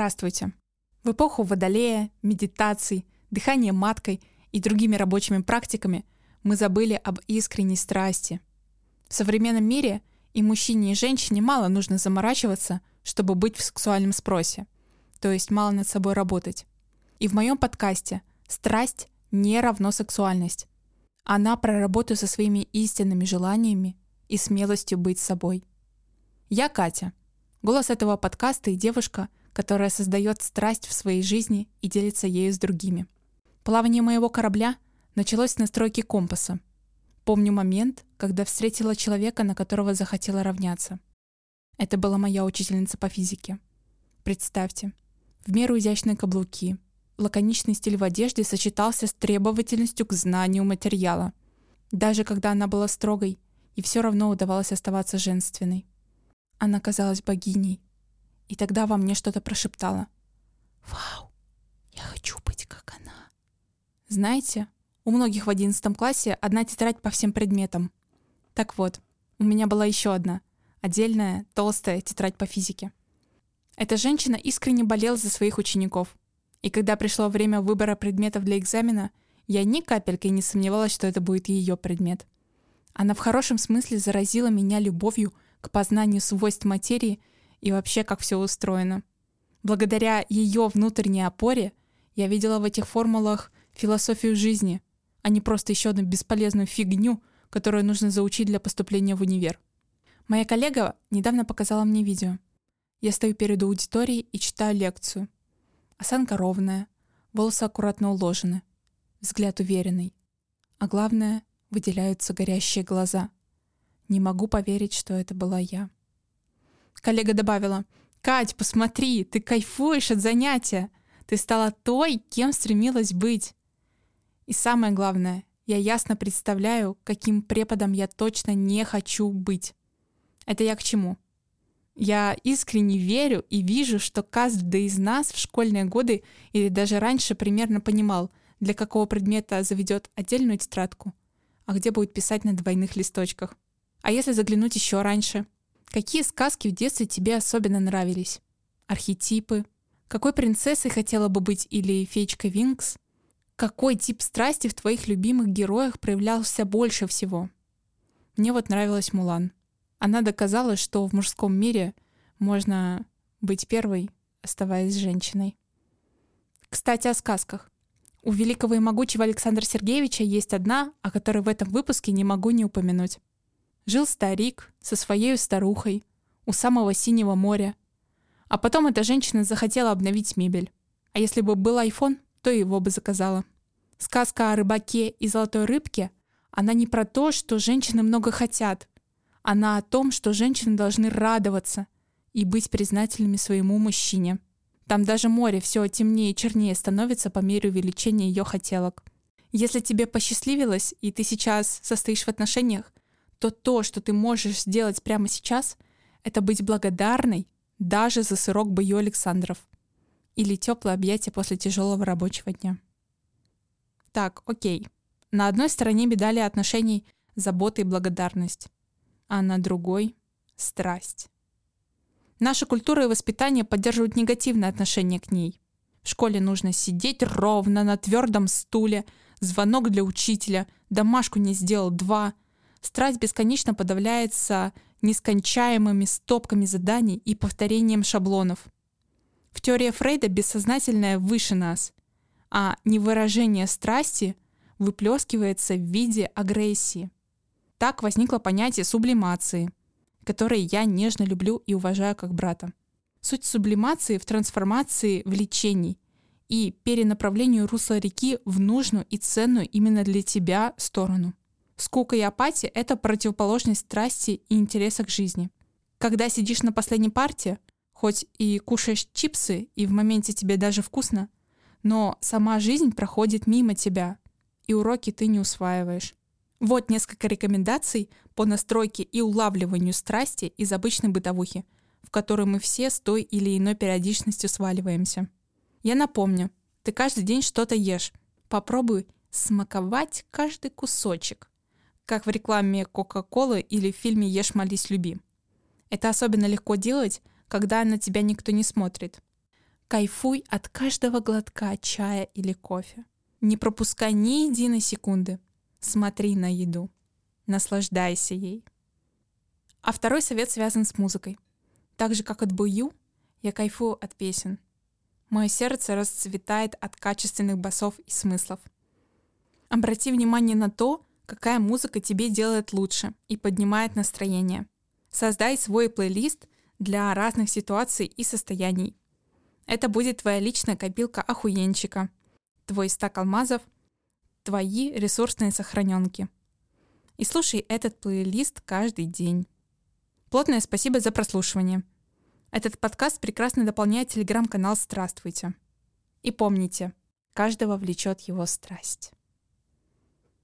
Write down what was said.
Здравствуйте! В эпоху водолея, медитаций, дыхания маткой и другими рабочими практиками мы забыли об искренней страсти. В современном мире и мужчине, и женщине мало нужно заморачиваться, чтобы быть в сексуальном спросе, то есть мало над собой работать. И в моем подкасте «Страсть не равно сексуальность». Она про работу со своими истинными желаниями и смелостью быть собой. Я Катя. Голос этого подкаста и девушка — которая создает страсть в своей жизни и делится ею с другими. Плавание моего корабля началось с настройки компаса. Помню момент, когда встретила человека, на которого захотела равняться. Это была моя учительница по физике. Представьте, в меру изящные каблуки, лаконичный стиль в одежде сочетался с требовательностью к знанию материала. Даже когда она была строгой, и все равно удавалось оставаться женственной. Она казалась богиней, и тогда во мне что-то прошептало. «Вау, я хочу быть как она». Знаете, у многих в одиннадцатом классе одна тетрадь по всем предметам. Так вот, у меня была еще одна, отдельная, толстая тетрадь по физике. Эта женщина искренне болела за своих учеников. И когда пришло время выбора предметов для экзамена, я ни капельки не сомневалась, что это будет ее предмет. Она в хорошем смысле заразила меня любовью к познанию свойств материи и вообще, как все устроено. Благодаря ее внутренней опоре я видела в этих формулах философию жизни, а не просто еще одну бесполезную фигню, которую нужно заучить для поступления в универ. Моя коллега недавно показала мне видео. Я стою перед аудиторией и читаю лекцию. Осанка ровная, волосы аккуратно уложены, взгляд уверенный. А главное, выделяются горящие глаза. Не могу поверить, что это была я. Коллега добавила, «Кать, посмотри, ты кайфуешь от занятия. Ты стала той, кем стремилась быть». И самое главное, я ясно представляю, каким преподом я точно не хочу быть. Это я к чему? Я искренне верю и вижу, что каждый из нас в школьные годы или даже раньше примерно понимал, для какого предмета заведет отдельную тетрадку, а где будет писать на двойных листочках. А если заглянуть еще раньше — Какие сказки в детстве тебе особенно нравились? Архетипы? Какой принцессой хотела бы быть или феечка Винкс? Какой тип страсти в твоих любимых героях проявлялся больше всего? Мне вот нравилась Мулан. Она доказала, что в мужском мире можно быть первой, оставаясь женщиной. Кстати, о сказках. У великого и могучего Александра Сергеевича есть одна, о которой в этом выпуске не могу не упомянуть. Жил старик со своей старухой у самого синего моря. А потом эта женщина захотела обновить мебель. А если бы был iPhone, то его бы заказала. Сказка о рыбаке и золотой рыбке, она не про то, что женщины много хотят. Она о том, что женщины должны радоваться и быть признательными своему мужчине. Там даже море все темнее и чернее становится по мере увеличения ее хотелок. Если тебе посчастливилось, и ты сейчас состоишь в отношениях, то то, что ты можешь сделать прямо сейчас, это быть благодарной даже за сырок бою Александров или теплое объятие после тяжелого рабочего дня. Так, окей. На одной стороне медали отношений забота и благодарность, а на другой — страсть. Наша культура и воспитание поддерживают негативное отношение к ней. В школе нужно сидеть ровно на твердом стуле, звонок для учителя, домашку не сделал два — Страсть бесконечно подавляется нескончаемыми стопками заданий и повторением шаблонов. В теории Фрейда бессознательное выше нас, а невыражение страсти выплескивается в виде агрессии. Так возникло понятие сублимации, которое я нежно люблю и уважаю как брата. Суть сублимации в трансформации влечений и перенаправлению русла реки в нужную и ценную именно для тебя сторону. Скука и апатия — это противоположность страсти и интереса к жизни. Когда сидишь на последней парте, хоть и кушаешь чипсы, и в моменте тебе даже вкусно, но сама жизнь проходит мимо тебя, и уроки ты не усваиваешь. Вот несколько рекомендаций по настройке и улавливанию страсти из обычной бытовухи, в которую мы все с той или иной периодичностью сваливаемся. Я напомню, ты каждый день что-то ешь. Попробуй смаковать каждый кусочек как в рекламе Кока-Колы или в фильме «Ешь, молись, люби». Это особенно легко делать, когда на тебя никто не смотрит. Кайфуй от каждого глотка чая или кофе. Не пропускай ни единой секунды. Смотри на еду. Наслаждайся ей. А второй совет связан с музыкой. Так же, как от бою, я кайфую от песен. Мое сердце расцветает от качественных басов и смыслов. Обрати внимание на то, какая музыка тебе делает лучше и поднимает настроение. Создай свой плейлист для разных ситуаций и состояний. Это будет твоя личная копилка охуенчика, твой стак алмазов, твои ресурсные сохраненки. И слушай этот плейлист каждый день. Плотное спасибо за прослушивание. Этот подкаст прекрасно дополняет телеграм-канал «Здравствуйте». И помните, каждого влечет его страсть.